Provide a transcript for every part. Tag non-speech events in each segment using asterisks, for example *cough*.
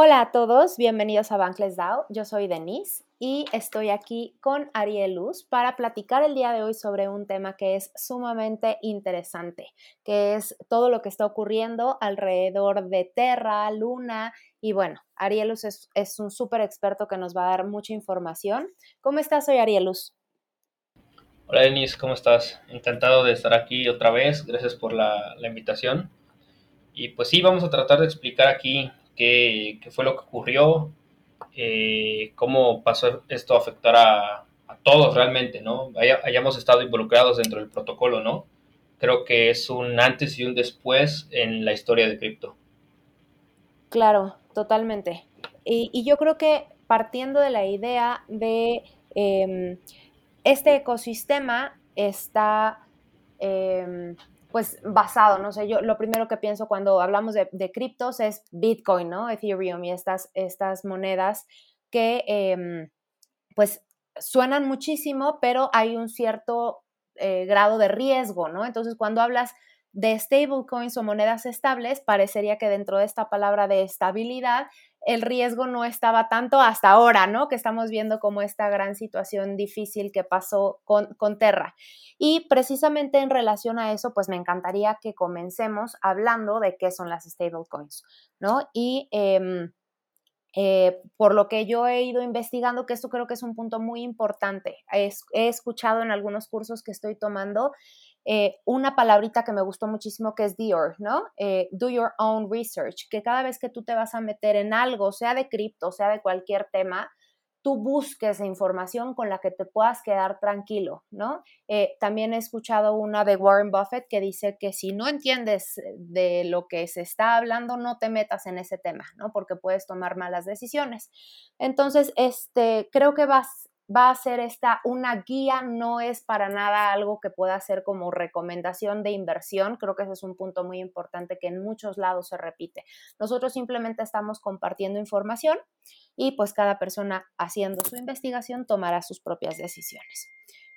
Hola a todos, bienvenidos a Bankless DAO. Yo soy Denise y estoy aquí con Ariel Luz para platicar el día de hoy sobre un tema que es sumamente interesante, que es todo lo que está ocurriendo alrededor de Terra, Luna y bueno, Ariel Luz es, un súper experto que nos va a dar mucha información. ¿Cómo estás Soy Ariel Luz? Hola Denise, ¿cómo estás? Encantado de estar aquí otra vez, gracias por la invitación. Y pues sí, vamos a tratar de explicar aquí qué, fue lo que ocurrió, eh, cómo pasó esto a afectar a, todos realmente, ¿no? hayamos estado involucrados dentro del protocolo, ¿no? Creo que es un antes y un después en la historia de cripto. Claro, totalmente. Y, yo creo que partiendo de la idea de em, este ecosistema está em, pues basado, no sé, yo lo primero que pienso cuando hablamos de, criptos es Bitcoin, ¿no? Ethereum y estas, estas monedas que em, pues suenan muchísimo, pero hay un cierto eh, grado de riesgo, ¿no? Entonces, cuando hablas de stablecoins o monedas estables, parecería que dentro de esta palabra de estabilidad el riesgo no estaba tanto hasta ahora, ¿no? Que estamos viendo como esta gran situación difícil que pasó con, con Terra. Y precisamente en relación a eso, pues me encantaría que comencemos hablando de qué son las stablecoins, ¿no? Y em, eh, por lo que yo he ido investigando, que esto creo que es un punto muy importante. he escuchado en algunos cursos que estoy tomando eh, una palabrita que me gustó muchísimo que es DOR, ¿no? Eh, do your own research, que cada vez que tú te vas a meter en algo, sea de cripto, sea de cualquier tema, tú busques información con la que te puedas quedar tranquilo, ¿no? Eh, también he escuchado una de Warren Buffett que dice que si no entiendes de lo que se está hablando, no te metas en ese tema, ¿no? Porque puedes tomar malas decisiones. Entonces, este, creo que vas, va a ser esta una guía, no es para nada algo que pueda ser como recomendación de inversión. Creo que ese es un punto muy importante que en muchos lados se repite. Nosotros simplemente estamos compartiendo información y pues cada persona haciendo su investigación tomará sus propias decisiones.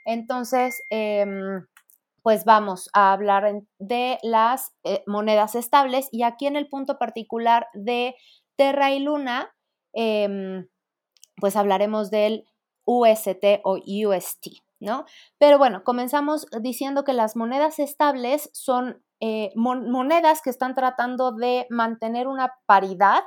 Entonces, em, pues vamos a hablar de las eh, monedas estables y aquí en el punto particular de Terra y Luna, em, pues hablaremos del UST o UST, ¿no? Pero bueno, comenzamos diciendo que las monedas estables son eh, monedas que están tratando de mantener una paridad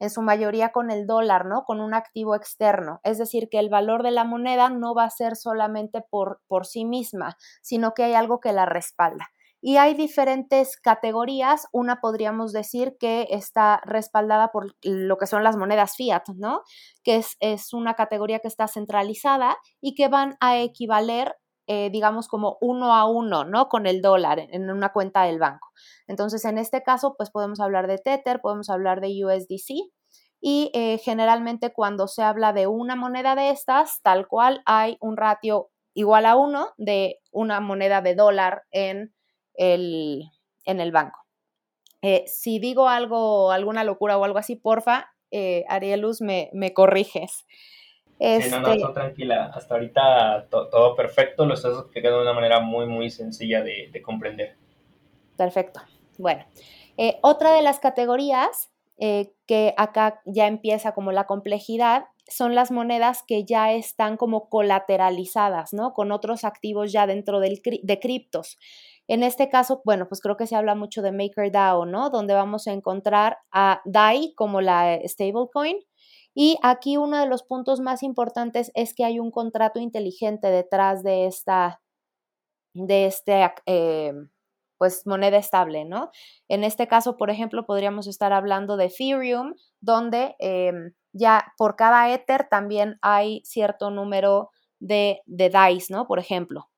en su mayoría con el dólar, ¿no? Con un activo externo. Es decir, que el valor de la moneda no va a ser solamente por, por sí misma, sino que hay algo que la respalda. Y hay diferentes categorías. Una podríamos decir que está respaldada por lo que son las monedas fiat, ¿no? Que es, una categoría que está centralizada y que van a equivaler eh, digamos, como uno a uno, ¿no? Con el dólar en una cuenta del banco. Entonces, en este caso, pues podemos hablar de Tether, podemos hablar de USDC. Y eh, generalmente cuando se habla de una moneda de estas, tal cual hay un ratio igual a uno de una moneda de dólar en el, en el banco. Eh, si digo algo, alguna locura o algo así, porfa, eh, Arielus, me, me corriges. Sí, no, no, este tranquila. Hasta ahorita todo perfecto, lo estás explicando de una manera muy, muy sencilla de, comprender. Perfecto. Bueno, eh, otra de las categorías eh, que acá ya empieza como la complejidad son las monedas que ya están como colateralizadas, ¿no? Con otros activos ya dentro del, de criptos. En este caso, bueno, pues creo que se habla mucho de MakerDAO, ¿no? Donde vamos a encontrar a DAI como la stablecoin. Y aquí uno de los puntos más importantes es que hay un contrato inteligente detrás de esta, de este, eh, pues moneda estable, ¿no? En este caso, por ejemplo, podríamos estar hablando de Ethereum, donde em, ya por cada Ether también hay cierto número de, de DAIs, ¿no? Por ejemplo.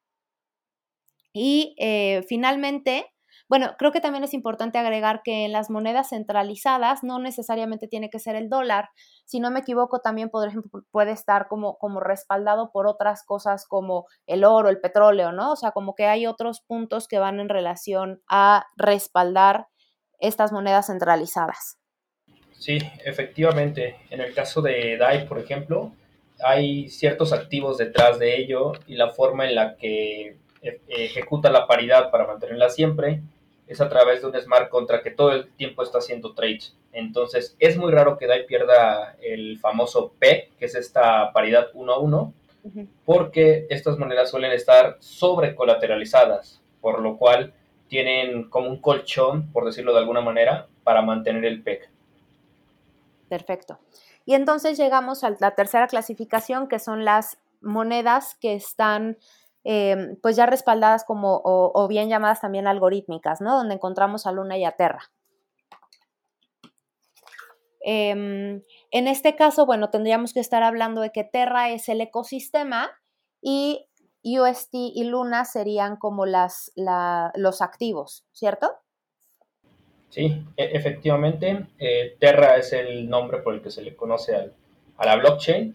Y eh, finalmente, bueno, creo que también es importante agregar que en las monedas centralizadas no necesariamente tiene que ser el dólar. Si no me equivoco, también por ejemplo, puede estar como, como respaldado por otras cosas como el oro, el petróleo, ¿no? O sea, como que hay otros puntos que van en relación a respaldar estas monedas centralizadas. Sí, efectivamente. En el caso de DAI, por ejemplo, hay ciertos activos detrás de ello y la forma en la que ejecuta la paridad para mantenerla siempre es a través de un smart contract que todo el tiempo está haciendo trades. Entonces es muy raro que DAI pierda el famoso P, que es esta paridad 1 a 1, porque estas monedas suelen estar sobrecolateralizadas, por lo cual tienen como un colchón, por decirlo de alguna manera, para mantener el PEC. Perfecto. Y entonces llegamos a la tercera clasificación, que son las monedas que están em, pues ya respaldadas como, o, bien llamadas también algorítmicas, ¿no? Donde encontramos a Luna y a Terra. Em, en este caso, bueno, tendríamos que estar hablando de que Terra es el ecosistema y UST y Luna serían como las, los activos, ¿cierto? Sí, e, efectivamente, eh, Terra es el nombre por el que se le conoce a la blockchain,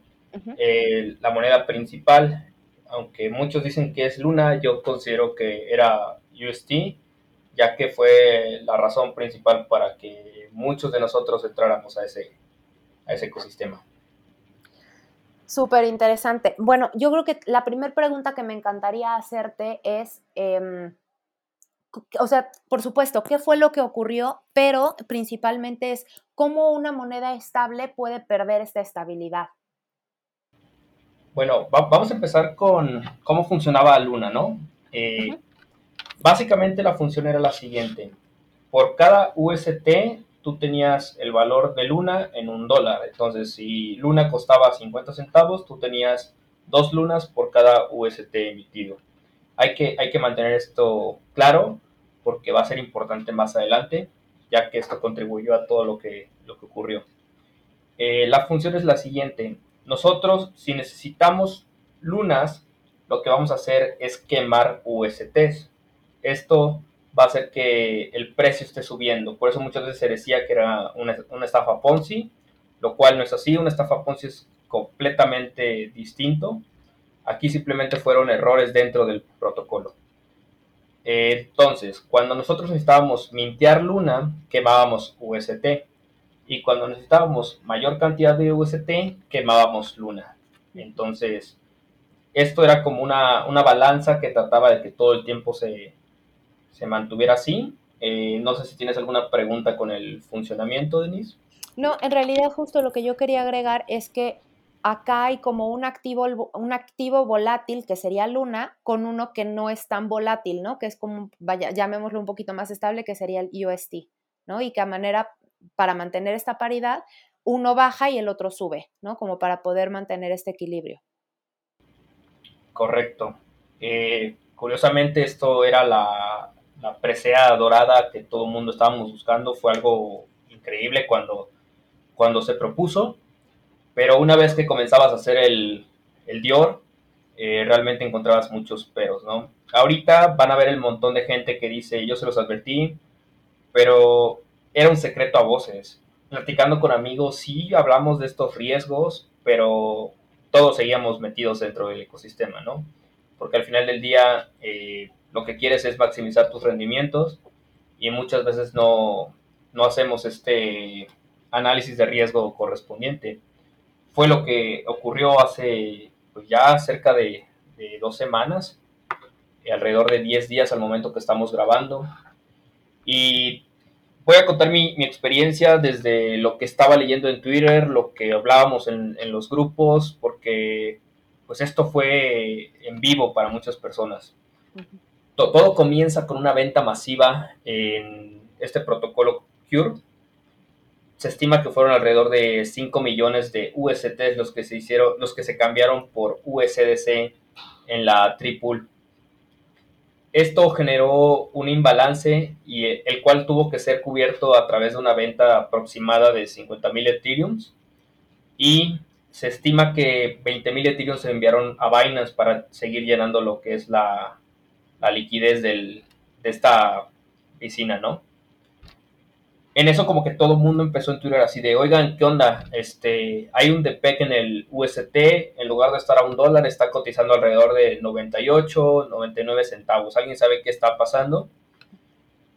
eh, la moneda principal, aunque muchos dicen que es Luna, yo considero que era UST, ya que fue la razón principal para que muchos de nosotros entráramos a ese, a ese ecosistema. Súper interesante. Bueno, yo creo que la primera pregunta que me encantaría hacerte es, em, o sea, por supuesto, ¿qué fue lo que ocurrió? Pero principalmente es cómo una moneda estable puede perder esta estabilidad. Bueno, vamos a empezar con cómo funcionaba Luna, ¿no? Eh, básicamente la función era la siguiente. Por cada UST tú tenías el valor de Luna en un dólar. Entonces, si Luna costaba 50 centavos, tú tenías dos lunas por cada UST emitido. Hay que, hay que mantener esto claro porque va a ser importante más adelante, ya que esto contribuyó a todo lo que, lo que ocurrió. Eh, la función es la siguiente. Nosotros, si necesitamos lunas, lo que vamos a hacer es quemar USTs. Esto va a hacer que el precio esté subiendo. Por eso muchas veces se decía que era una, estafa Ponzi, lo cual no es así. Una estafa Ponzi es completamente distinto. Aquí simplemente fueron errores dentro del protocolo. entonces, cuando nosotros necesitábamos mintear Luna, quemábamos UST. Y cuando necesitábamos mayor cantidad de UST, quemábamos Luna. Entonces, esto era como una, una balanza que trataba de que todo el tiempo se, se mantuviera así. Eh, no sé si tienes alguna pregunta con el funcionamiento, Denise. No, en realidad justo lo que yo quería agregar es que acá hay como un activo, un activo volátil que sería Luna con uno que no es tan volátil, ¿no? Que es como, vaya, llamémoslo un poquito más estable, que sería el UST, ¿no? Y que a manera, para mantener esta paridad, uno baja y el otro sube, ¿no? Como para poder mantener este equilibrio. Correcto. Eh, curiosamente esto era la, la presea dorada que todo el mundo estábamos buscando fue algo increíble cuando, cuando se propuso, pero una vez que comenzabas a hacer el, el Dior, eh, realmente encontrabas muchos peros, ¿no? Ahorita van a ver el montón de gente que dice, yo se los advertí, pero era un secreto a voces. Platicando con amigos, sí hablamos de estos riesgos, pero todos seguíamos metidos dentro del ecosistema, ¿no? Porque al final del día, eh, lo que quieres es maximizar tus rendimientos y muchas veces no, hacemos este análisis de riesgo correspondiente. Fue lo que ocurrió hace pues, ya cerca de, dos semanas, alrededor de 10 días al momento que estamos grabando. Y voy a contar mi, experiencia desde lo que estaba leyendo en Twitter, lo que hablábamos en, en, los grupos, porque pues esto fue en vivo para muchas personas todo comienza con una venta masiva en este protocolo Cure. Se estima que fueron alrededor de 5 millones de UST los que se hicieron, los que se cambiaron por USDC en la Triple. Esto generó un imbalance y el cual tuvo que ser cubierto a través de una venta aproximada de 50.000 Ethereums y se estima que 20.000 Ethereum se enviaron a Binance para seguir llenando lo que es la, la liquidez de esta piscina, ¿no? En eso como que todo el mundo empezó en Twitter así de, oigan, ¿qué onda? Este, hay un DPEC en el UST, en lugar de estar a un dólar, está cotizando alrededor de 98, 99 centavos. ¿Alguien sabe qué está pasando?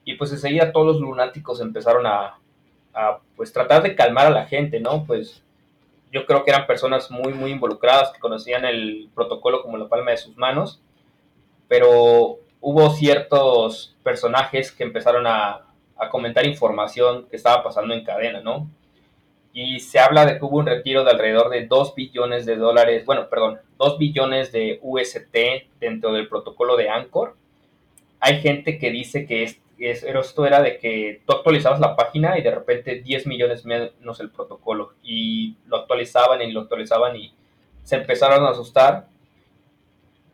Y pues enseguida todos los lunáticos empezaron a, a pues tratar de calmar a la gente, ¿no? Pues yo creo que eran personas muy, muy involucradas, que conocían el protocolo como la palma de sus manos, pero hubo ciertos personajes que empezaron a, a comentar información que estaba pasando en cadena, ¿no? Y se habla de que hubo un retiro de alrededor de 2 billones de dólares, bueno, perdón, 2 billones de UST dentro del protocolo de Anchor. Hay gente que dice que esto era de que tú actualizabas la página y de repente 10 millones menos el protocolo. Y lo actualizaban y lo actualizaban y se empezaron a asustar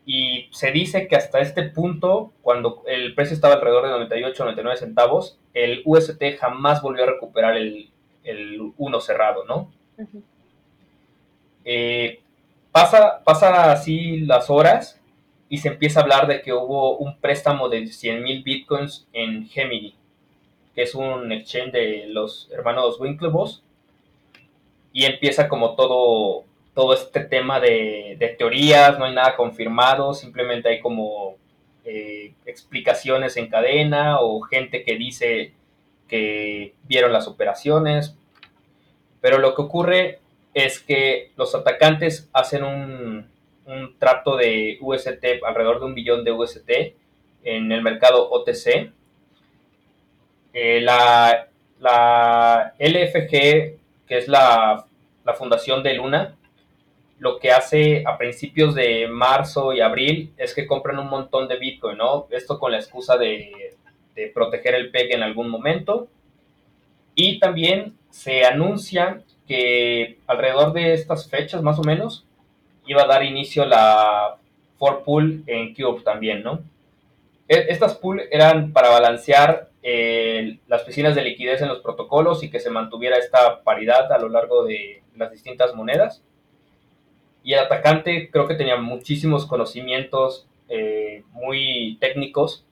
y se dice que hasta este punto, cuando el precio estaba alrededor de 98 o 99 centavos, el UST jamás volvió a recuperar el, el 1 cerrado, ¿no? Eh, pasa, pasa así las horas y se empieza a hablar de que hubo un préstamo de 100 mil bitcoins en Gemini, que es un exchange de los hermanos Winklevoss, y empieza como todo todo este tema de, teorías, no hay nada confirmado, simplemente hay como eh, explicaciones en cadena o gente que dice que vieron las operaciones. Pero lo que ocurre es que los atacantes hacen un, trato de UST, alrededor de un billón de UST, en el mercado OTC. Eh, la, LFG, que es la fundación de Luna, lo que hace a principios de marzo y abril es que compran un montón de Bitcoin, ¿no? Esto con la excusa de, proteger el PEG en algún momento. Y también se anuncia que alrededor de estas fechas, más o menos, iba a dar inicio la for pool en Cube también, ¿no? E, estas pool eran para balancear eh, las piscinas de liquidez en los protocolos y que se mantuviera esta paridad a lo largo de las distintas monedas. Y el atacante creo que tenía muchísimos conocimientos eh, muy técnicos,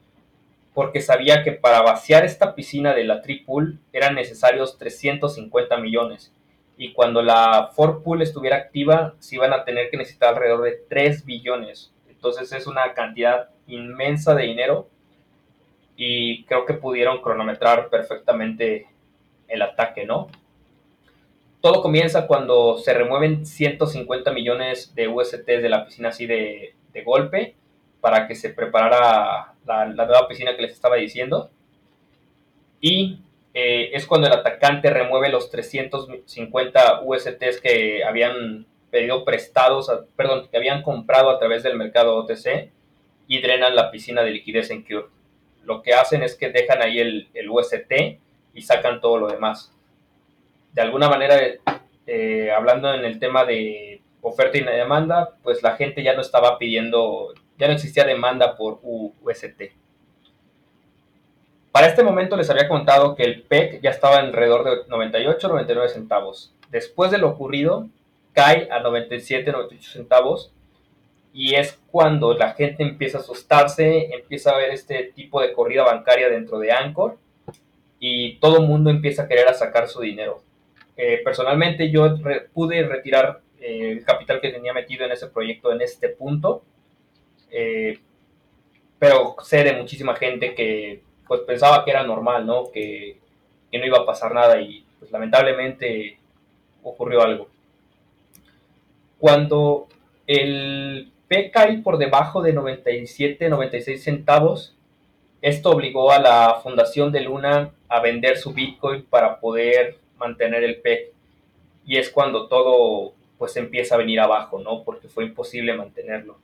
porque sabía que para vaciar esta piscina de la Tripool eran necesarios 350 millones. Y cuando la Ford Pool estuviera activa, se iban a tener que necesitar alrededor de 3 billones. Entonces es una cantidad inmensa de dinero y creo que pudieron cronometrar perfectamente el ataque, ¿no? Todo comienza cuando se remueven 150 millones de UST de la piscina así de, golpe para que se preparara la, nueva piscina que les estaba diciendo. Y eh, es cuando el atacante remueve los 350 USTs que habían pedido prestados, perdón, que habían comprado a través del mercado OTC y drenan la piscina de liquidez en Cure. Lo que hacen es que dejan ahí el, el UST y sacan todo lo demás de alguna manera, eh, hablando en el tema de oferta y demanda, pues la gente ya no estaba pidiendo, ya no existía demanda por UST. Para este momento les había contado que el PEC ya estaba alrededor de 98, 99 centavos. Después de lo ocurrido, cae a 97, 98 centavos y es cuando la gente empieza a asustarse, empieza a ver este tipo de corrida bancaria dentro de Anchor y todo el mundo empieza a querer sacar su dinero. Eh, personalmente yo pude retirar eh, el capital que tenía metido en ese proyecto en este punto, eh, pero sé de muchísima gente que pues pensaba que era normal, ¿no? Que, no iba a pasar nada y pues lamentablemente ocurrió algo. Cuando el P cae por debajo de 97, 96 centavos, esto obligó a la fundación de Luna a vender su Bitcoin para poder mantener el PEG. Y es cuando todo pues empieza a venir abajo, ¿no? Porque fue imposible mantenerlo.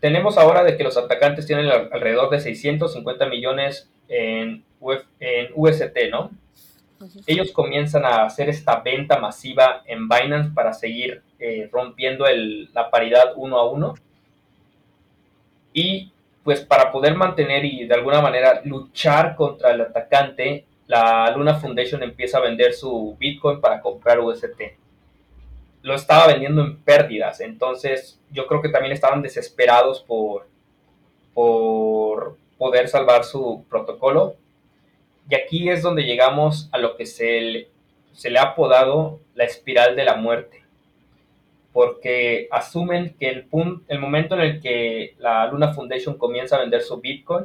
Tenemos ahora de que los atacantes tienen alrededor de 650 millones en, en UST, ¿no? Ellos comienzan a hacer esta venta masiva en Binance para seguir eh, rompiendo el, la paridad uno a uno. Y pues para poder mantener y de alguna manera luchar contra el atacante, la Luna Foundation empieza a vender su Bitcoin para comprar UST. Lo estaba vendiendo en pérdidas, entonces yo creo que también estaban desesperados por, por poder salvar su protocolo. Y aquí es donde llegamos a lo que se le, se le ha apodado la espiral de la muerte. Porque asumen que el, punto, el momento en el que la Luna Foundation comienza a vender su Bitcoin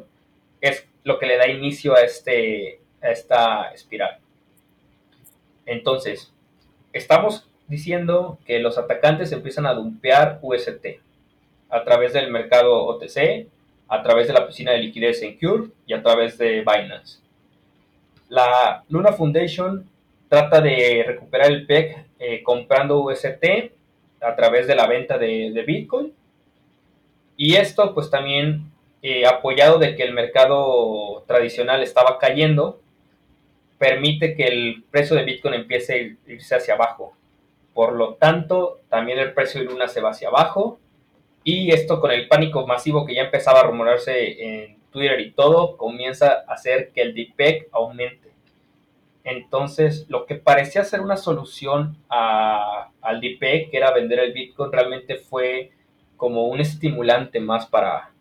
es lo que le da inicio a, este, esta espiral. Entonces, estamos diciendo que los atacantes empiezan a dumpear UST a través del mercado OTC, a través de la piscina de liquidez en Cure y a través de Binance. La Luna Foundation trata de recuperar el PEC eh, comprando UST a través de la venta de, Bitcoin. Y esto pues también eh, apoyado de que el mercado tradicional estaba cayendo, permite que el precio de Bitcoin empiece a irse hacia abajo. Por lo tanto, también el precio de Luna se va hacia abajo. Y esto con el pánico masivo que ya empezaba a rumorarse en Twitter y todo, comienza a hacer que el DPEC aumente. Entonces, lo que parecía ser una solución al DPEC, que era vender el Bitcoin, realmente fue como un estimulante más para,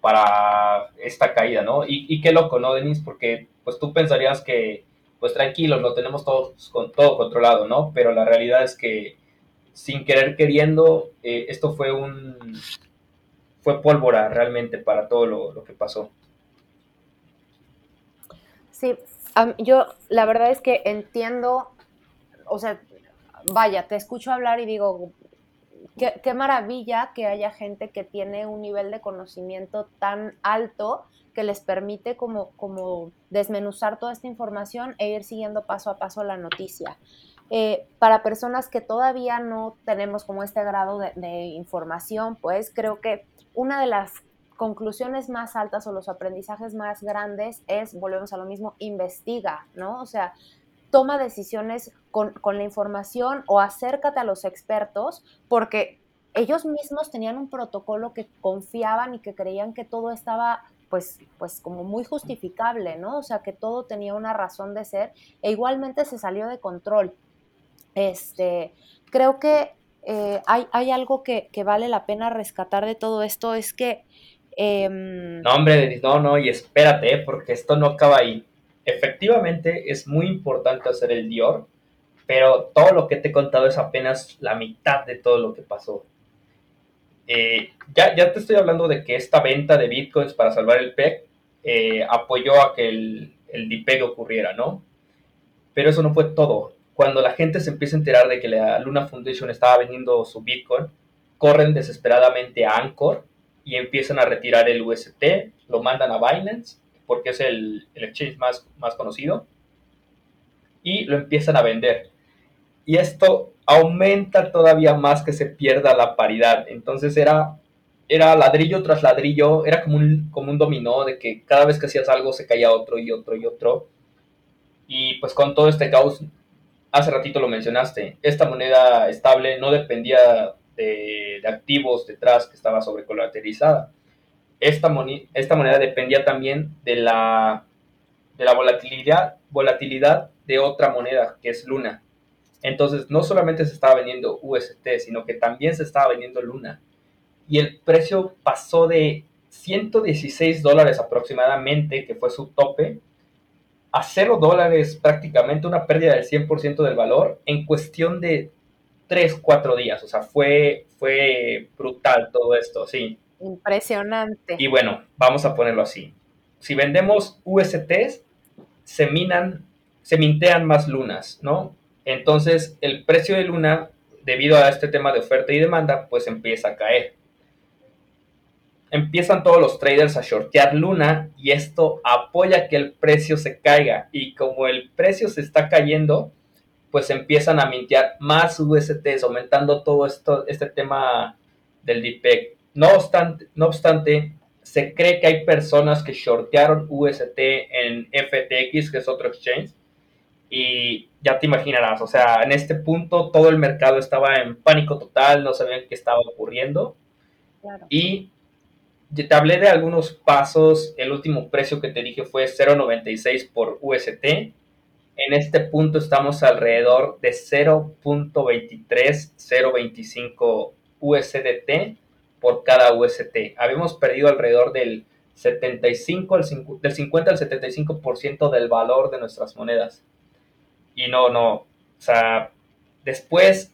para esta caída, ¿no? Y, y qué loco, ¿no, Denis? Porque pues tú pensarías que pues tranquilo, lo tenemos todo, con, todo controlado, ¿no? Pero la realidad es que sin querer queriendo, eh, esto fue un fue pólvora realmente para todo lo, que pasó. Sí, yo la verdad es que entiendo, o sea, vaya, te escucho hablar y digo, qué, qué maravilla que haya gente que tiene un nivel de conocimiento tan alto que les permite como, como desmenuzar toda esta información e ir siguiendo paso a paso la noticia. Eh, para personas que todavía no tenemos como este grado de, de información, pues creo que una de las conclusiones más altas o los aprendizajes más grandes es, volvemos a lo mismo, investiga, ¿no? O sea, toma decisiones con, con, la información o acércate a los expertos porque ellos mismos tenían un protocolo que confiaban y que creían que todo estaba pues, pues como muy justificable, ¿no? O sea, que todo tenía una razón de ser e igualmente se salió de control. Este, creo que eh, hay, hay, algo que, vale la pena rescatar de todo esto, es que... Em, no, hombre, no, no, y espérate, porque esto no acaba ahí. Efectivamente, es muy importante hacer el Dior, pero todo lo que te he contado es apenas la mitad de todo lo que pasó. Eh, ya, ya te estoy hablando de que esta venta de bitcoins para salvar el PEC eh, apoyó a que el, el ocurriera, ¿no? Pero eso no fue todo. Cuando la gente se empieza a enterar de que la Luna Foundation estaba vendiendo su bitcoin, corren desesperadamente a Anchor y empiezan a retirar el UST, lo mandan a Binance, porque es el, el exchange más, más conocido, y lo empiezan a vender. Y esto aumenta todavía más que se pierda la paridad. Entonces era, era ladrillo tras ladrillo, era como un, como un dominó de que cada vez que hacías algo se caía otro y otro y otro. Y pues con todo este caos, hace ratito lo mencionaste, esta moneda estable no dependía de, activos detrás que estaba sobrecolateralizada. Esta, esta moneda dependía también de la, de la volatilidad, volatilidad de otra moneda, que es Luna. Entonces, no solamente se estaba vendiendo UST, sino que también se estaba vendiendo Luna. Y el precio pasó de 116 dólares aproximadamente, que fue su tope, a 0 dólares prácticamente, una pérdida del 100% del valor en cuestión de 3, 4 días. O sea, fue, fue brutal todo esto, sí. Impresionante. Y bueno, vamos a ponerlo así. Si vendemos USTs, se minan, se mintean más lunas, ¿no? Entonces, el precio de Luna, debido a este tema de oferta y demanda, pues empieza a caer. Empiezan todos los traders a shortear Luna y esto apoya que el precio se caiga. Y como el precio se está cayendo, pues empiezan a mintear más USTs, aumentando todo esto, este tema del DPEG. No obstante, no obstante, se cree que hay personas que shortearon UST en FTX, que es otro exchange, y ya te imaginarás, o sea, en este punto todo el mercado estaba en pánico total, no sabían qué estaba ocurriendo. Y te hablé de algunos pasos, el último precio que te dije fue 0.96 por UST. En este punto estamos alrededor de 0.23, 0.25 USDT por cada UST. Habíamos perdido alrededor del 75, del 50 al 75% del valor de nuestras monedas. Y no, no, o sea, después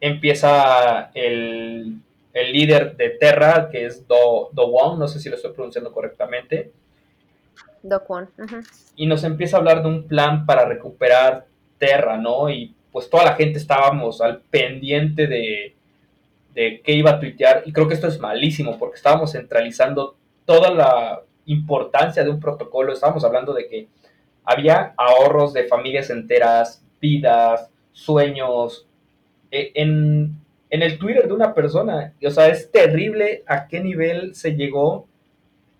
empieza el, líder de Terra, que es Do, Do Wong, no sé si lo estoy pronunciando correctamente. Do Kwon. Y nos empieza a hablar de un plan para recuperar Terra, ¿no? Y pues toda la gente estábamos al pendiente de, de qué iba a tuitear. Y creo que esto es malísimo porque estábamos centralizando toda la importancia de un protocolo. Estábamos hablando de que había ahorros de familias enteras, vidas, sueños, e, en, el Twitter de una persona. O sea, es terrible a qué nivel se llegó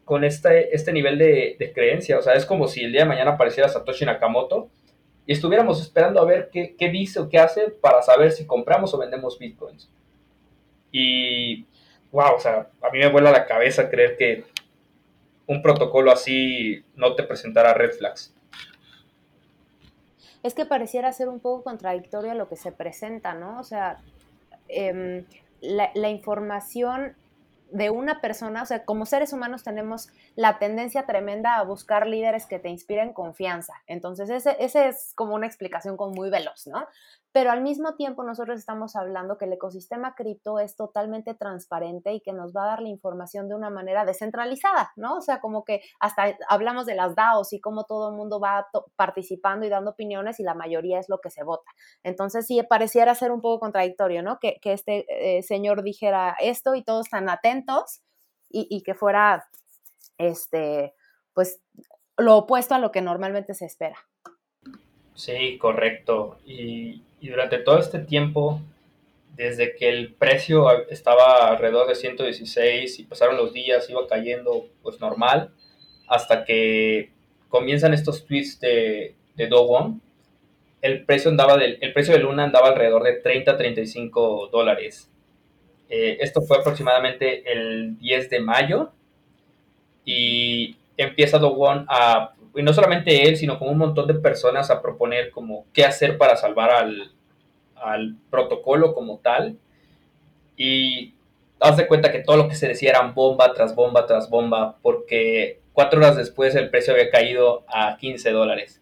con este, este nivel de, creencia. O sea, es como si el día de mañana apareciera Satoshi Nakamoto y estuviéramos esperando a ver qué, qué dice o qué hace para saber si compramos o vendemos bitcoins. Y, wow, o sea, a mí me vuela la cabeza creer que un protocolo así no te presentara red flags. Es que pareciera ser un poco contradictorio a lo que se presenta, ¿no? O sea, em, la, información de una persona, o sea, como seres humanos tenemos la tendencia tremenda a buscar líderes que te inspiren confianza. Entonces, ese, ese es como una explicación como muy veloz, ¿no? Pero al mismo tiempo nosotros estamos hablando que el ecosistema cripto es totalmente transparente y que nos va a dar la información de una manera descentralizada, ¿no? O sea, como que hasta hablamos de las DAOs y cómo todo el mundo va participando y dando opiniones y la mayoría es lo que se vota. Entonces sí pareciera ser un poco contradictorio, ¿no? Que, este eh, señor dijera esto y todos están atentos y, y que fuera, este, pues, lo opuesto a lo que normalmente se espera. Sí, correcto. Y, durante todo este tiempo, desde que el precio estaba alrededor de 116 y pasaron los días, iba cayendo pues normal, hasta que comienzan estos tweets de, de Dowon, el precio, andaba del, el precio de Luna andaba alrededor de 30 35 dólares. Eh, esto fue aproximadamente el 10 de mayo y empieza Dowon a y no solamente él, sino como un montón de personas a proponer como qué hacer para salvar al, protocolo como tal. Y haz de cuenta que todo lo que se decía eran bomba tras bomba tras bomba, porque cuatro horas después el precio había caído a 15 dólares.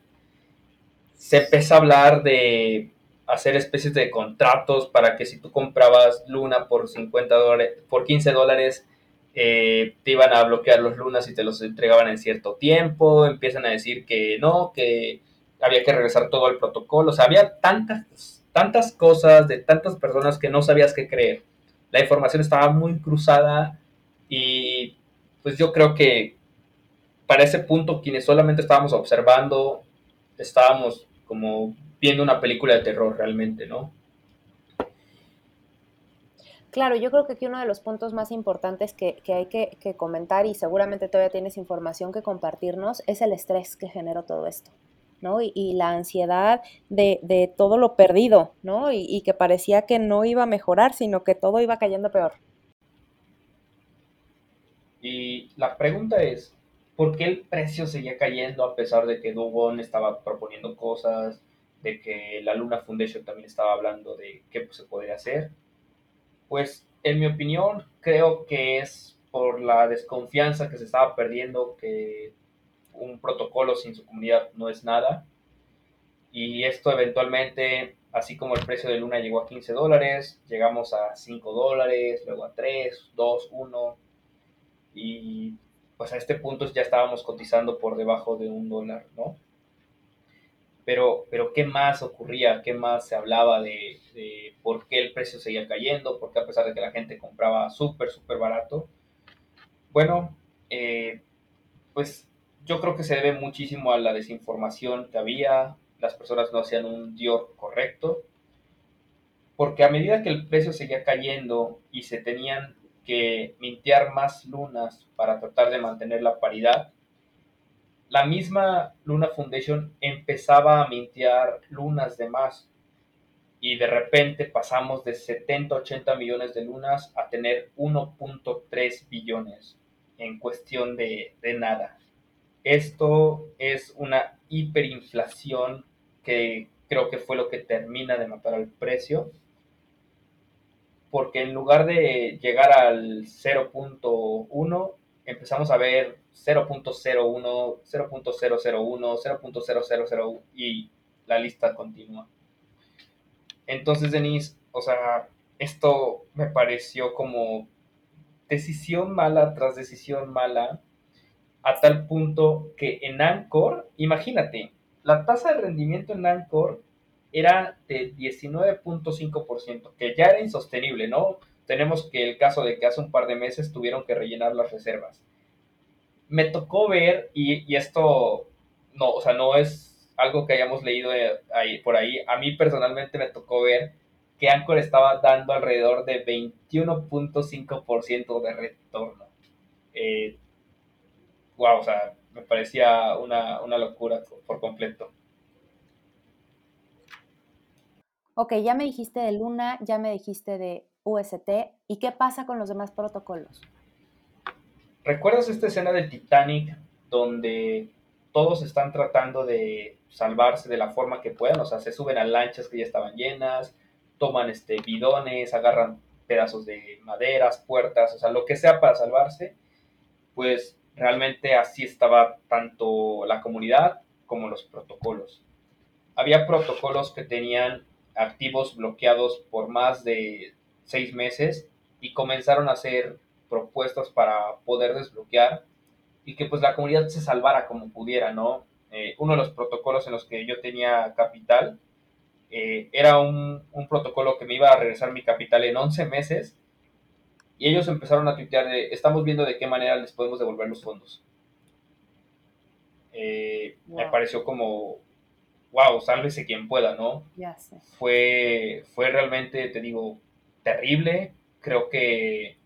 Se empezó a hablar de hacer especies de contratos para que si tú comprabas Luna por 50 dólares, por 15 dólares, eh, te iban a bloquear los lunas y te los entregaban en cierto tiempo, empiezan a decir que no, que había que regresar todo el protocolo, o sea, había tantas, tantas cosas de tantas personas que no sabías qué creer. La información estaba muy cruzada y pues yo creo que para ese punto quienes solamente estábamos observando, estábamos como viendo una película de terror realmente, ¿no? Claro, yo creo que aquí uno de los puntos más importantes que, hay que, comentar, y seguramente todavía tienes información que compartirnos, es el estrés que generó todo esto, ¿no? Y, la ansiedad de, todo lo perdido, ¿no? Y, que parecía que no iba a mejorar, sino que todo iba cayendo peor. Y la pregunta es, ¿por qué el precio seguía cayendo a pesar de que Dubon estaba proponiendo cosas, de que la Luna Foundation también estaba hablando de qué se podría hacer? Pues en mi opinión creo que es por la desconfianza que se estaba perdiendo, que un protocolo sin su comunidad no es nada. Y esto eventualmente, así como el precio de Luna llegó a 15 dólares, llegamos a 5 dólares, luego a 3, 2, 1. Y pues a este punto ya estábamos cotizando por debajo de un dólar, ¿no? Pero, pero ¿qué más ocurría? ¿Qué más se hablaba de, por qué el precio seguía cayendo? ¿Por qué a pesar de que la gente compraba súper, súper barato? Bueno, eh, pues yo creo que se debe muchísimo a la desinformación que había, las personas no hacían un Dior correcto, porque a medida que el precio seguía cayendo y se tenían que mintear más lunas para tratar de mantener la paridad, la misma Luna Foundation empezaba a mintear lunas de más y de repente pasamos de 70, 80 millones de lunas a tener 1.3 billones en cuestión de, de, nada. Esto es una hiperinflación que creo que fue lo que termina de matar al precio. porque en lugar de llegar al 0.1, empezamos a ver 0.01, 0.001, 0.0001 y la lista continúa. Entonces, Denise, o sea, esto me pareció como decisión mala tras decisión mala, a tal punto que en Anchor, imagínate, la tasa de rendimiento en Anchor era de 19.5%, que ya era insostenible, ¿no? Tenemos que el caso de que hace un par de meses tuvieron que rellenar las reservas. Me tocó ver, y, esto no, o sea, no es algo que hayamos leído ahí, por ahí, a mí personalmente me tocó ver que Anchor estaba dando alrededor de 21.5% de retorno. Eh, wow, o sea, me parecía una, una locura por completo. Ok, ya me dijiste de Luna, ya me dijiste de UST, ¿y qué pasa con los demás protocolos? ¿Recuerdas esta escena del Titanic donde todos están tratando de salvarse de la forma que puedan? O sea, se suben a lanchas que ya estaban llenas, toman este, bidones, agarran pedazos de maderas, puertas, o sea, lo que sea para salvarse, pues realmente así estaba tanto la comunidad como los protocolos. Había protocolos que tenían activos bloqueados por más de seis meses y comenzaron a hacer propuestas para poder desbloquear y que pues la comunidad se salvara como pudiera, ¿no? Eh, uno de los protocolos en los que yo tenía capital eh, era un, protocolo que me iba a regresar mi capital en 11 meses y ellos empezaron a tuitear de, estamos viendo de qué manera les podemos devolver los fondos. Eh, me pareció como wow, sálvese quien pueda, ¿no? Fue, fue realmente, te digo, terrible. Creo que,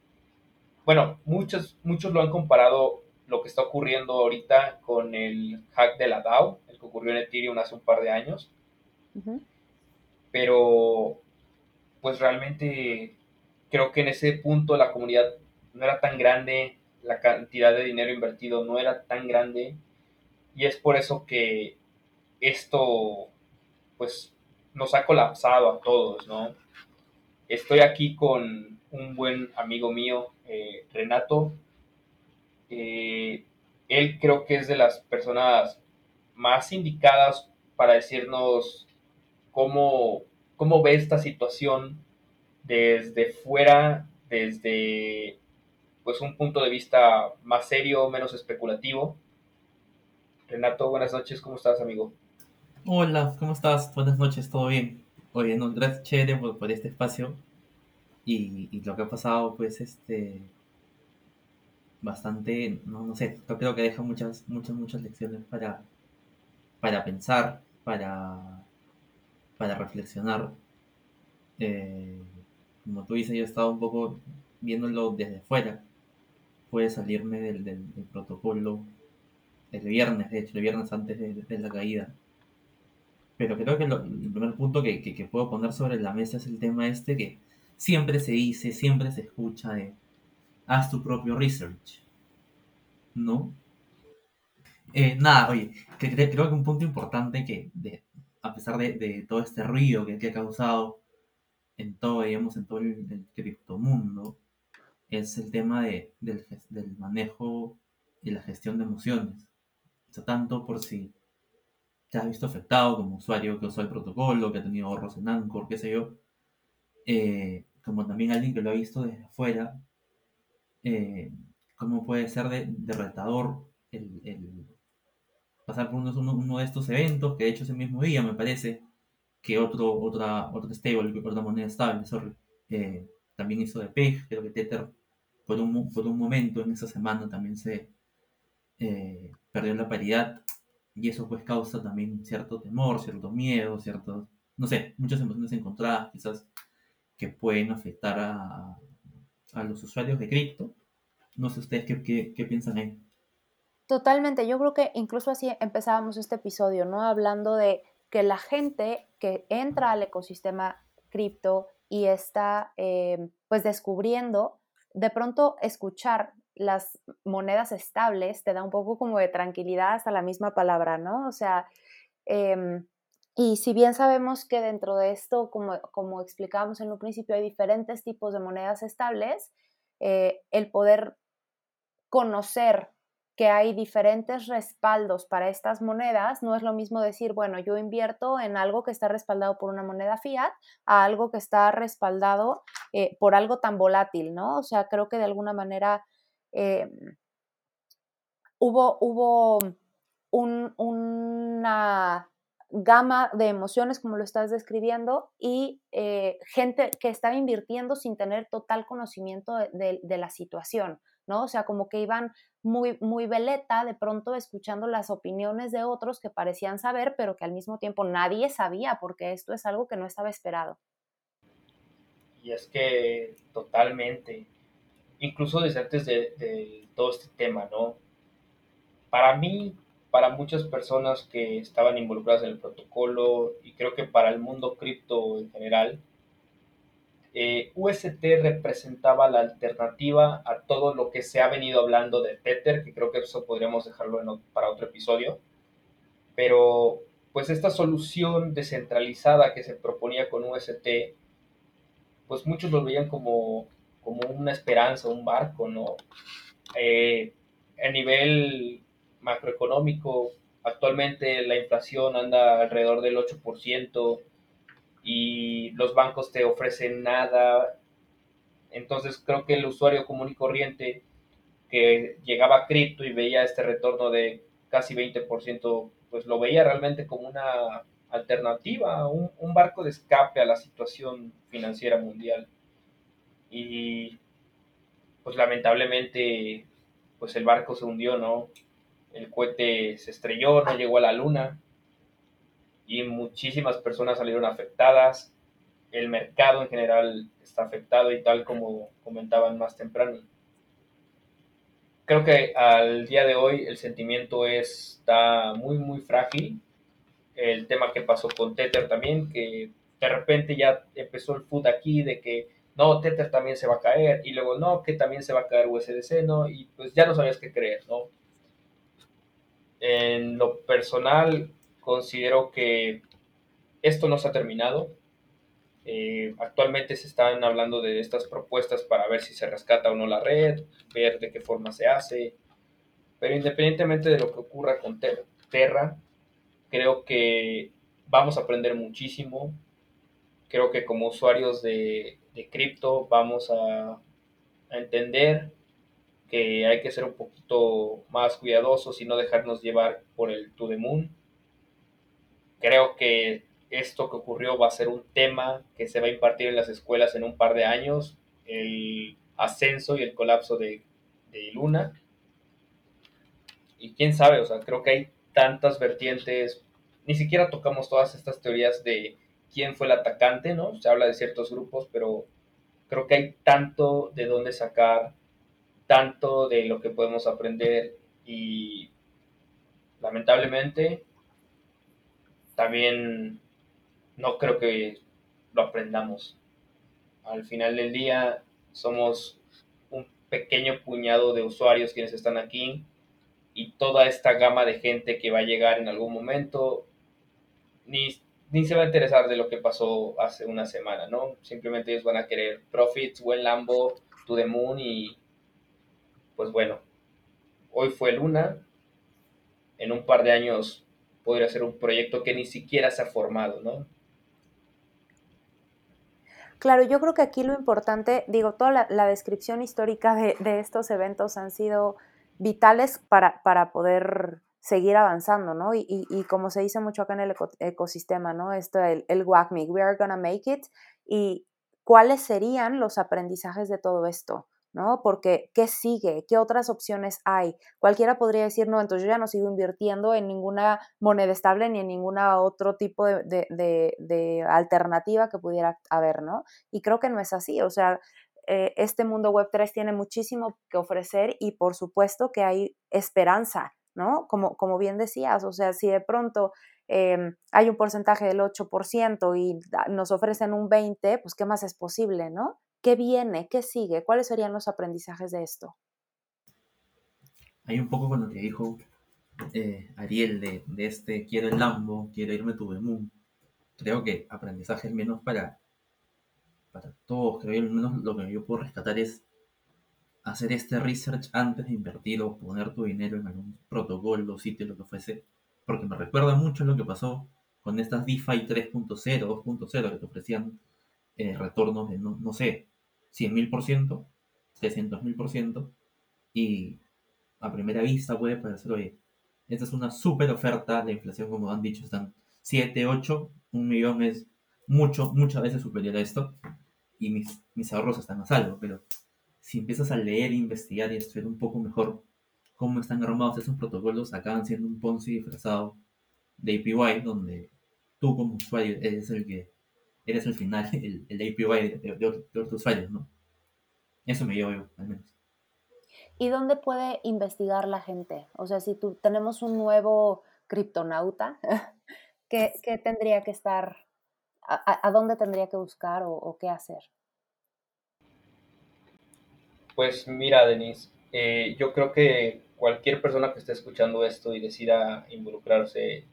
bueno, muchos, muchos lo han comparado lo que está ocurriendo ahorita con el hack de la DAO, el que ocurrió en Ethereum hace un par de años. Pero, pues realmente creo que en ese punto la comunidad no era tan grande, la cantidad de dinero invertido no era tan grande, y es por eso que esto pues nos ha colapsado a todos, ¿no? Estoy aquí con un buen amigo mío, eh, Renato. Eh, él creo que es de las personas más indicadas para decirnos cómo, cómo ve esta situación desde fuera, desde pues un punto de vista más serio, menos especulativo. Renato, buenas noches, ¿cómo estás, amigo? Hola, ¿cómo estás? Buenas noches, ¿todo bien? Oye, no, gracias chévere por, este espacio y, lo que ha pasado, pues, este, bastante, no, no sé, yo creo que deja muchas, muchas, muchas lecciones para, para pensar, para, para reflexionar. Eh, como tú dices, yo he estado un poco viéndolo desde fuera. Puede salirme del, del, protocolo el viernes, de hecho, el viernes antes de la caída pero creo que el primer punto que, puedo poner sobre la mesa es el tema este que siempre se dice, siempre se escucha de haz tu propio research. ¿No? Eh, nada, oye, que creo que un punto importante que, a pesar de, todo este ruido que, ha causado en todo, digamos, en todo el, criptomundo, es el tema de, del, del manejo y la gestión de emociones. O sea, tanto por si te has visto afectado como usuario que usó el protocolo, que ha tenido ahorros en Anchor, qué sé yo, eh, como también alguien que lo ha visto desde afuera, eh, cómo puede ser de, retador el, pasar por uno, de estos eventos, que de hecho ese mismo día me parece que otro, otra, otro stable, otra moneda estable, sorry, eh, también hizo de PEG, creo que Tether por un, por un momento en esa semana también se perdió la paridad y eso pues causa también cierto temor, cierto miedo, cierto, no sé, muchas emociones encontradas quizás que pueden afectar a, a los usuarios de cripto. No sé ustedes qué, qué, piensan ahí. Totalmente, yo creo que incluso así empezábamos este episodio, ¿no? Hablando de que la gente que entra al ecosistema cripto y está eh, pues descubriendo, de pronto escuchar las monedas estables te da un poco como de tranquilidad hasta la misma palabra, ¿no? O sea, em, Y si bien sabemos que dentro de esto, como, como explicábamos en un principio, hay diferentes tipos de monedas estables, eh, el poder conocer que hay diferentes respaldos para estas monedas, no es lo mismo decir, bueno, yo invierto en algo que está respaldado por una moneda fiat a algo que está respaldado eh, por algo tan volátil, ¿no? O sea, creo que de alguna manera eh, hubo, hubo una gama de emociones, como lo estás describiendo, y eh, gente que estaba invirtiendo sin tener total conocimiento de, la situación, ¿no? O sea, como que iban muy, muy veleta, de pronto escuchando las opiniones de otros que parecían saber, pero que al mismo tiempo nadie sabía, porque esto es algo que no estaba esperado. Y es que totalmente, incluso desde antes de, de todo este tema, ¿no? Para mí, para muchas personas que estaban involucradas en el protocolo y creo que para el mundo cripto en general, eh, UST representaba la alternativa a todo lo que se ha venido hablando de Tether, que creo que eso podríamos dejarlo para otro episodio. Pero pues esta solución descentralizada que se proponía con UST, pues muchos lo veían como, como una esperanza, un barco, ¿no? Eh, a nivel macroeconómico, actualmente la inflación anda alrededor del 8% y los bancos te ofrecen nada. Entonces creo que el usuario común y corriente que llegaba a cripto y veía este retorno de casi 20%, pues lo veía realmente como una alternativa, un, un barco de escape a la situación financiera mundial. Y pues lamentablemente, pues el barco se hundió, ¿no? El cohete se estrelló, no llegó a la luna y muchísimas personas salieron afectadas. El mercado en general está afectado y tal como comentaban más temprano. Creo que al día de hoy el sentimiento está muy, muy frágil. El tema que pasó con Tether también, que de repente ya empezó el food aquí de que no, Tether también se va a caer y luego no, que también se va a caer USDC, ¿no? Y pues ya no sabías qué creer, ¿no? En lo personal, considero que esto no se ha terminado. Eh, actualmente se están hablando de estas propuestas para ver si se rescata o no la red, ver de qué forma se hace. Pero independientemente de lo que ocurra con Terra, creo que vamos a aprender muchísimo. Creo que como usuarios de, cripto vamos a, a entender que hay que ser un poquito más cuidadosos y no dejarnos llevar por el to the moon. Creo que esto que ocurrió va a ser un tema que se va a impartir en las escuelas en un par de años, el ascenso y el colapso de, de Luna. Y quién sabe, o sea, creo que hay tantas vertientes, ni siquiera tocamos todas estas teorías de quién fue el atacante, ¿no? Se habla de ciertos grupos, pero creo que hay tanto de dónde sacar tanto de lo que podemos aprender y lamentablemente también no creo que lo aprendamos. Al final del día somos un pequeño puñado de usuarios quienes están aquí y toda esta gama de gente que va a llegar en algún momento ni, ni se va a interesar de lo que pasó hace una semana, ¿no? Simplemente ellos van a querer profits, buen Lambo, to the moon y pues bueno, hoy fue Luna, en un par de años podría ser un proyecto que ni siquiera se ha formado, ¿no? Claro, yo creo que aquí lo importante, digo, toda la, descripción histórica de, estos eventos han sido vitales para, para poder seguir avanzando, ¿no? Y, como se dice mucho acá en el ecosistema, ¿no? Esto, el, el we are gonna make it, y cuáles serían los aprendizajes de todo esto. ¿No? Porque, ¿qué sigue? ¿Qué otras opciones hay? Cualquiera podría decir, no, entonces yo ya no sigo invirtiendo en ninguna moneda estable ni en ninguna otro tipo de, alternativa que pudiera haber, ¿no? Y creo que no es así, o sea, eh, este mundo web 3 tiene muchísimo que ofrecer y por supuesto que hay esperanza, ¿no? Como, como bien decías, o sea, si de pronto em, hay un porcentaje del 8% y nos ofrecen un 20%, pues ¿qué más es posible, ¿no? ¿Qué viene? ¿Qué sigue? ¿Cuáles serían los aprendizajes de esto? Hay un poco con lo que dijo eh, Ariel de, este quiero el Lambo, quiero irme tu Moon. creo que aprendizaje al menos para, para todos, creo que al menos lo que yo puedo rescatar es hacer este research antes de invertir o poner tu dinero en algún protocolo, sitio, lo que fuese, porque me recuerda mucho lo que pasó con estas DeFi 3.0, 2.0 que te ofrecían eh, retornos de, no sé, 100.000%, 300.000%, y a primera vista puede parecer, oye, esta es una súper oferta, la inflación, como han dicho, están 7, 8, un millón es mucho, muchas veces superior a esto, y mis, mis ahorros están a salvo, pero si empiezas a leer, investigar y estudiar un poco mejor cómo están armados esos protocolos, acaban siendo un Ponzi disfrazado de APY, donde tú como usuario eres el que eres al final *laughs* el, el APY de, de, otros usuarios, ¿no? Eso me llevo yo, al menos. ¿Y dónde puede investigar la gente? O sea, si tú, tenemos un nuevo criptonauta, *laughs* ¿qué, ¿qué, tendría que estar, a, a, dónde tendría que buscar o, o qué hacer? Pues mira, Denise, eh, yo creo que cualquier persona que esté escuchando esto y decida involucrarse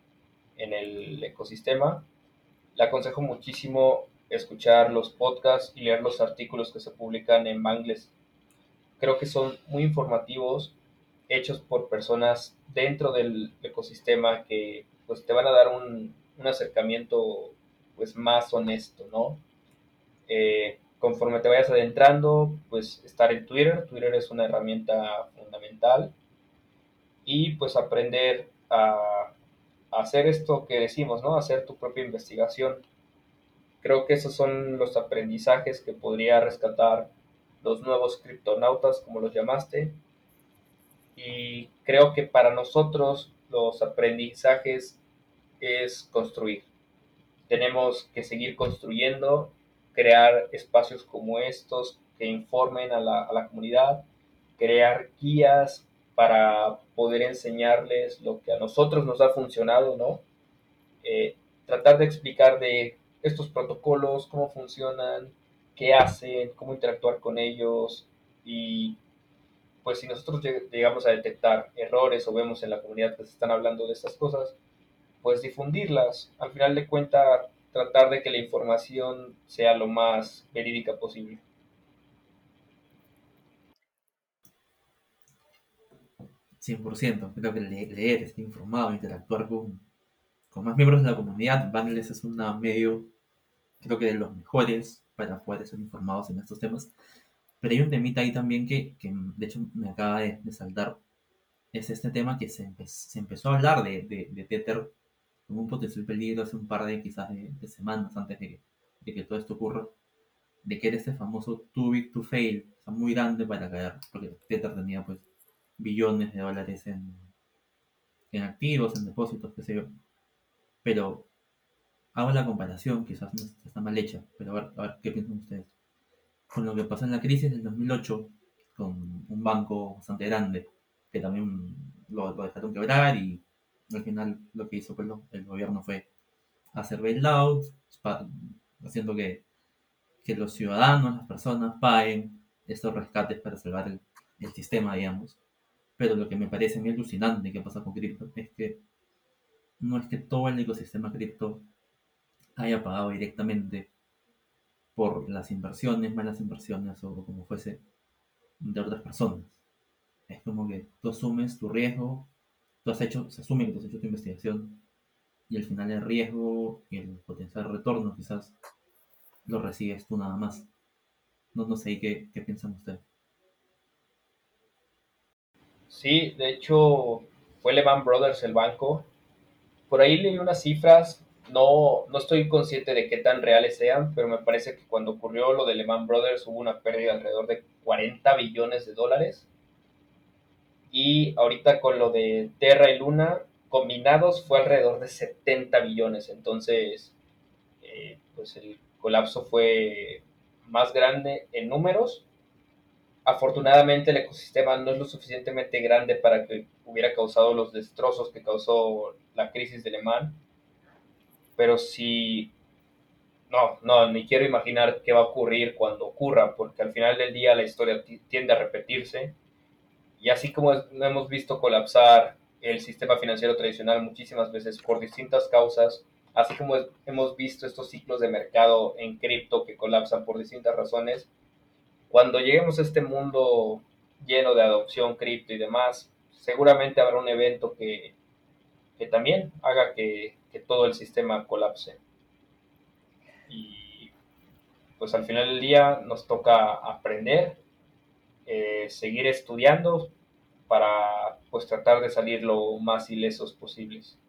en el ecosistema, le aconsejo muchísimo escuchar los podcasts y leer los artículos que se publican en Bangles. Creo que son muy informativos, hechos por personas dentro del ecosistema que pues te van a dar un, un acercamiento pues más honesto, ¿no? Eh, conforme te vayas adentrando, pues estar en Twitter. Twitter es una herramienta fundamental. Y pues aprender a, a hacer esto que decimos, ¿no? Hacer tu propia investigación. Creo que esos son los aprendizajes que podría rescatar los nuevos criptonautas, como los llamaste. Y creo que para nosotros los aprendizajes es construir. Tenemos que seguir construyendo crear espacios como estos que informen a la, a la comunidad, crear guías para poder enseñarles lo que a nosotros nos ha funcionado, ¿no? Eh, tratar de explicar de estos protocolos, cómo funcionan, qué hacen, cómo interactuar con ellos y pues si nosotros llegamos a detectar errores o vemos en la comunidad que se están hablando de estas cosas, pues difundirlas. Al final de cuentas, tratar de que la información sea lo más verídica posible. ...100%... creo que leer, estar informado, interactuar con, con más miembros de la comunidad, Bangles es un medio, creo que de los mejores para poder ser informados en estos temas. Pero hay un temita ahí también que, que de hecho me acaba de, de saltar, es este tema que se, se empezó a hablar de, de, de Tether como un potencial peligro hace un par de quizás de, semanas antes de, que todo esto ocurra, de que era este famoso too big to fail, o sea, muy grande para caer, porque Tether tenía pues billones de dólares en, en activos, en depósitos, qué sé yo. Pero hago la comparación, quizás está mal hecha, pero a ver, a ver qué piensan ustedes. Con lo que pasó en la crisis del 2008, con un banco bastante grande, que también lo, dejaron quebrar y al final lo que hizo pues, el gobierno fue hacer bailout, haciendo que, que, los ciudadanos, las personas, paguen estos rescates para salvar el, sistema, digamos. Pero lo que me parece muy alucinante que pasa con cripto es que no es que todo el ecosistema cripto haya pagado directamente por las inversiones, malas inversiones o como fuese de otras personas. Es como que tú asumes tu riesgo tú has hecho, se asume que tú has hecho tu investigación y al final el riesgo y el potencial retorno quizás lo recibes tú nada más. No, no sé qué, qué piensan ustedes. Sí, de hecho fue Lehman Brothers el banco. Por ahí leí unas cifras, no, no estoy consciente de qué tan reales sean, pero me parece que cuando ocurrió lo de Lehman Brothers hubo una pérdida alrededor de 40 billones de dólares y ahorita con lo de Terra y Luna combinados fue alrededor de 70 billones. Entonces, eh, pues el colapso fue más grande en números. Afortunadamente el ecosistema no es lo suficientemente grande para que hubiera causado los destrozos que causó la crisis de Lehman. Pero sí, no, no, ni quiero imaginar qué va a ocurrir cuando ocurra, porque al final del día la historia tiende a repetirse y así como hemos visto colapsar el sistema financiero tradicional muchísimas veces por distintas causas, así como hemos visto estos ciclos de mercado en cripto que colapsan por distintas razones, cuando lleguemos a este mundo lleno de adopción cripto y demás, seguramente habrá un evento que, que también haga que, que, todo el sistema colapse. Y pues al final del día nos toca aprender, eh, seguir estudiando para pues tratar de salir lo más ilesos posibles.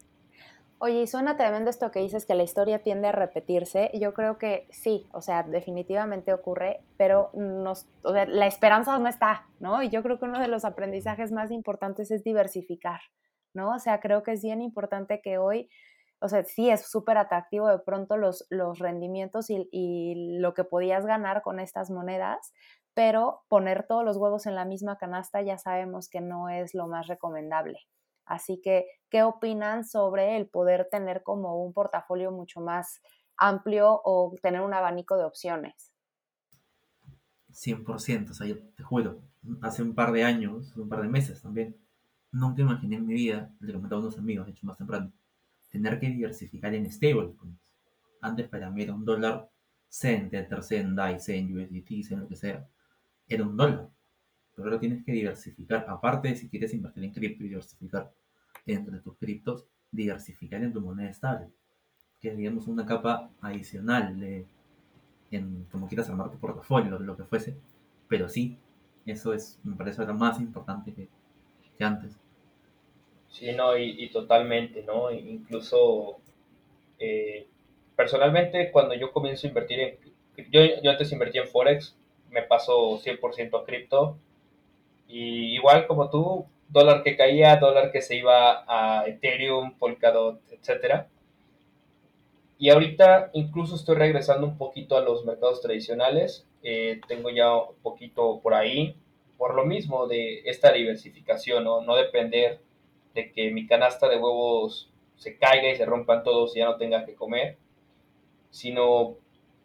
Oye, suena tremendo esto que dices que la historia tiende a repetirse. Yo creo que sí, o sea, definitivamente ocurre, pero nos, la esperanza no está, ¿no? Y yo creo que uno de los aprendizajes más importantes es diversificar, ¿no? O sea, creo que es bien importante que hoy, o sea, sí es súper atractivo de pronto los, los rendimientos y lo que podías ganar con estas monedas, pero poner todos los huevos en la misma canasta ya sabemos que no es lo más recomendable. Así que, ¿qué opinan sobre el poder tener como un portafolio mucho más amplio o tener un abanico de opciones? 100%, o sea, yo te juro, hace un par de años, un par de meses también, nunca imaginé en mi vida, le comentaba a unos amigos, de hecho más temprano, tener que diversificar en stablecoins. Antes para mí era un dólar cent, Tether, cent, DAI, cent, USDT, cent, lo que sea, era un dólar pero ahora tienes que diversificar, aparte de si quieres invertir en cripto y diversificar entre tus criptos, diversificar en tu moneda estable, que es una capa adicional de en como quieras armar tu portafolio, lo que fuese, pero sí, eso es, me parece ahora más importante que, que antes. Sí, no, y, totalmente, ¿no? Incluso eh, personalmente cuando yo comienzo a invertir en, yo, yo antes invertí en Forex, me paso 100% a cripto, y igual como tú, dólar que caía, dólar que se iba a Ethereum, Polkadot, etc. Y ahorita incluso estoy regresando un poquito a los mercados tradicionales. Eh, tengo ya un poquito por ahí, por lo mismo de esta diversificación, ¿no? no depender de que mi canasta de huevos se caiga y se rompan todos y ya no tenga que comer, sino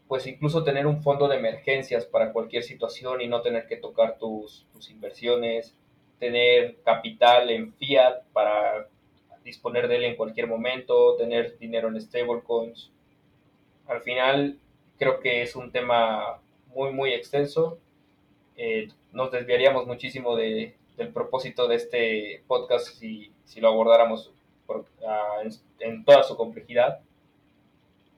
pues incluso tener un fondo de emergencias para cualquier situación y no tener que tocar tus, inversiones, tener capital en fiat para disponer de él en cualquier momento, tener dinero en stablecoins. Al final creo que es un tema muy, muy extenso. Eh, nos desviaríamos muchísimo de, del propósito de este podcast si, si lo abordáramos ah, en toda su complejidad.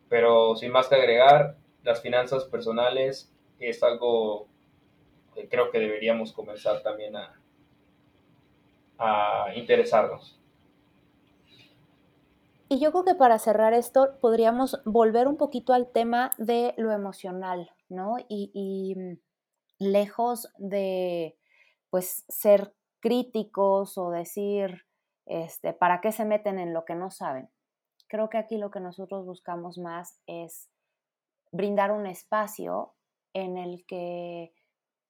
Pero sin más que agregar, las finanzas personales es algo que creo que deberíamos comenzar también a, a interesarnos. Y yo creo que para cerrar esto podríamos volver un poquito al tema de lo emocional, ¿no? Y, y mm, lejos de, pues, ser críticos o decir, este, ¿para qué se meten en lo que no saben? Creo que aquí lo que nosotros buscamos más es brindar un espacio en el que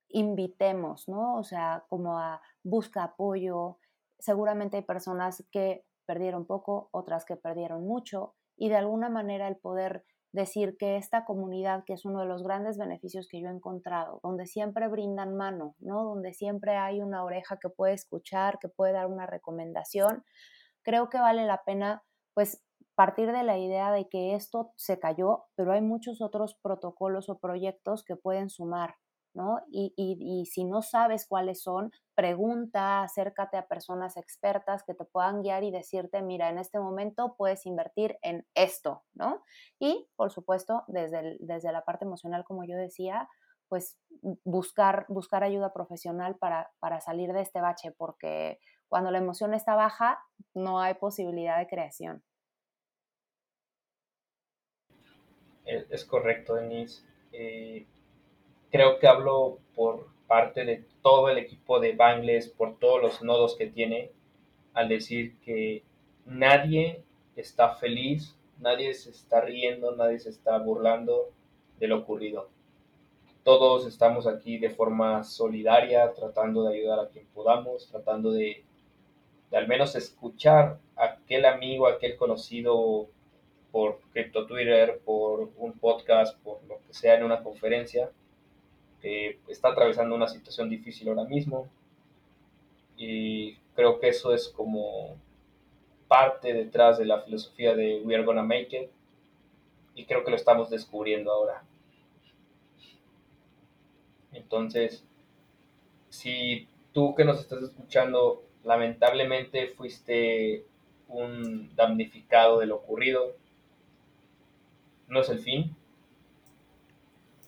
invitemos, ¿no? O sea, como a busca apoyo. Seguramente hay personas que perdieron poco, otras que perdieron mucho, y de alguna manera el poder decir que esta comunidad, que es uno de los grandes beneficios que yo he encontrado, donde siempre brindan mano, ¿no? Donde siempre hay una oreja que puede escuchar, que puede dar una recomendación, creo que vale la pena, pues, partir de la idea de que esto se cayó, pero hay muchos otros protocolos o proyectos que pueden sumar, ¿no? Y, y, si no sabes cuáles son, pregunta, acércate a personas expertas que te puedan guiar y decirte, mira, en este momento puedes invertir en esto, ¿no? Y, por supuesto, desde, desde la parte emocional, como yo decía, pues buscar, buscar ayuda profesional para, para salir de este bache, porque cuando la emoción está baja, no hay posibilidad de creación. Es correcto, Denise. Eh, creo que hablo por parte de todo el equipo de Bangles, por todos los nodos que tiene, al decir que nadie está feliz, nadie se está riendo, nadie se está burlando de lo ocurrido. Todos estamos aquí de forma solidaria, tratando de ayudar a quien podamos, tratando de, de al menos escuchar a aquel amigo, a aquel conocido por Crypto Twitter, por un podcast, por lo que sea en una conferencia, que está atravesando una situación difícil ahora mismo. Y creo que eso es como parte detrás de la filosofía de We Are Gonna Make It, y creo que lo estamos descubriendo ahora. Entonces, si tú que nos estás escuchando lamentablemente fuiste un damnificado de lo ocurrido, no es el fin.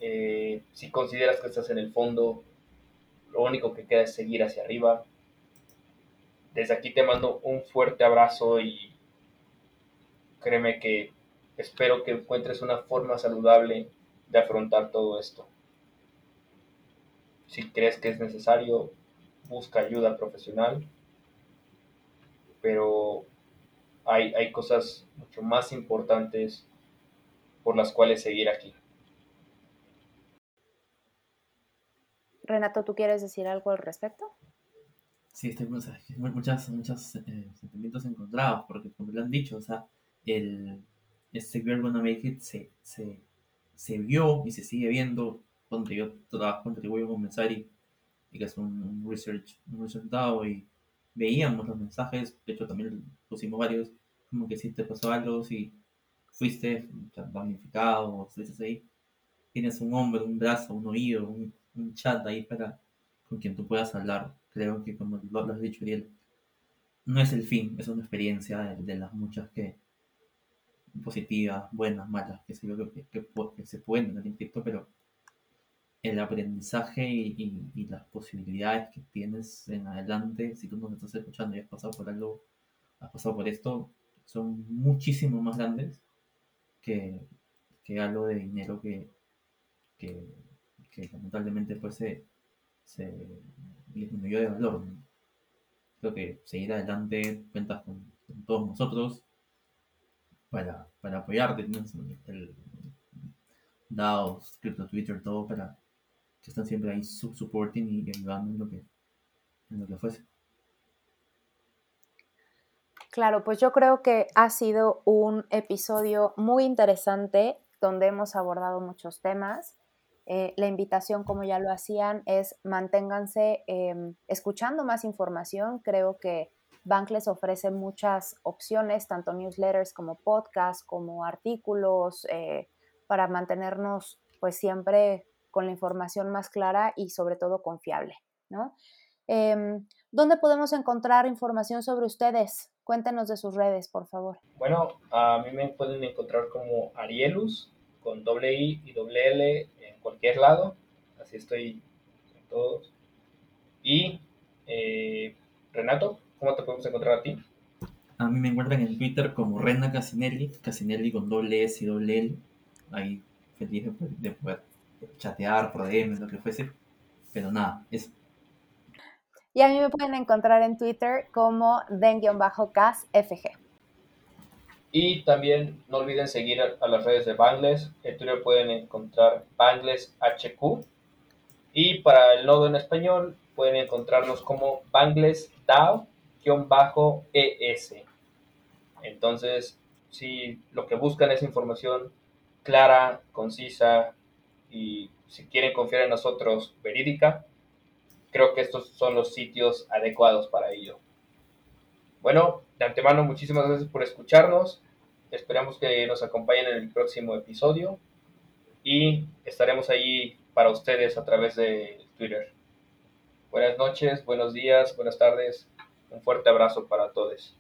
Eh, si consideras que estás en el fondo, lo único que queda es seguir hacia arriba. Desde aquí te mando un fuerte abrazo y créeme que espero que encuentres una forma saludable de afrontar todo esto. Si crees que es necesario, busca ayuda profesional, pero hay, hay cosas mucho más importantes por las cuales seguir aquí. Renato, ¿tú quieres decir algo al respecto? Sí, estoy muchos, muchos eh, sentimientos encontrados, porque como lo han dicho, o sea, el, este Girl Gonna Make It se, se, se vio y se sigue viendo cuando yo trabajo contribuyo con Mensari y que es un, research, un research DAO y veíamos los mensajes, de hecho también pusimos varios, como que si te pasó algo, si fuiste damnificado o estuviste ahí, tienes un hombro, un brazo, un oído, un, chat ahí para con quien tú puedas hablar. Creo que como lo, has dicho, Ariel, no es el fin, es una experiencia de, las muchas que positivas, buenas, malas, que, se, que, que, que se pueden tener pero el aprendizaje y, las posibilidades que tienes en adelante, si tú nos estás escuchando y has pasado por algo, has pasado por esto, son muchísimo más grandes que, que algo de dinero que, que, lamentablemente pues se, disminuyó de valor. Creo que seguir adelante cuentas con, todos nosotros para, para apoyarte, el DAOs, Crypto Twitter, todo para que están siempre ahí supporting y ayudando en lo que, en lo que fuese. Claro, pues yo creo que ha sido un episodio muy interesante donde hemos abordado muchos temas. Eh, la invitación, como ya lo hacían, es manténganse em, escuchando más información. Creo que Bankless ofrece muchas opciones, tanto newsletters como podcasts, como artículos, eh, para mantenernos pues siempre con la información más clara y sobre todo confiable. ¿no? Em, ¿Dónde podemos encontrar información sobre ustedes? Cuéntenos de sus redes, por favor. Bueno, a mí me pueden encontrar como Arielus, con doble I y doble L en cualquier lado. Así estoy en todos. Y eh, Renato, ¿cómo te podemos encontrar a ti? A mí me encuentran en Twitter como Rena Casinelli, Casinelli con doble S y doble L. Ahí feliz de poder chatear por DM, lo que fuese. Pero nada, eso. Y a mí me pueden encontrar en Twitter como den-casfg. Y también no olviden seguir a, las redes de Bangles. En Twitter pueden encontrar Bangles HQ. Y para el nodo en español pueden encontrarnos como Bangles DAO-ES. Entonces, si lo que buscan es información clara, concisa, y si quieren confiar en nosotros verídica, creo que estos son los sitios adecuados para ello. Bueno, de antemano, muchísimas gracias por escucharnos. Esperamos que nos acompañen en el próximo episodio y estaremos ahí para ustedes a través de Twitter. Buenas noches, buenos días, buenas tardes. Un fuerte abrazo para todos.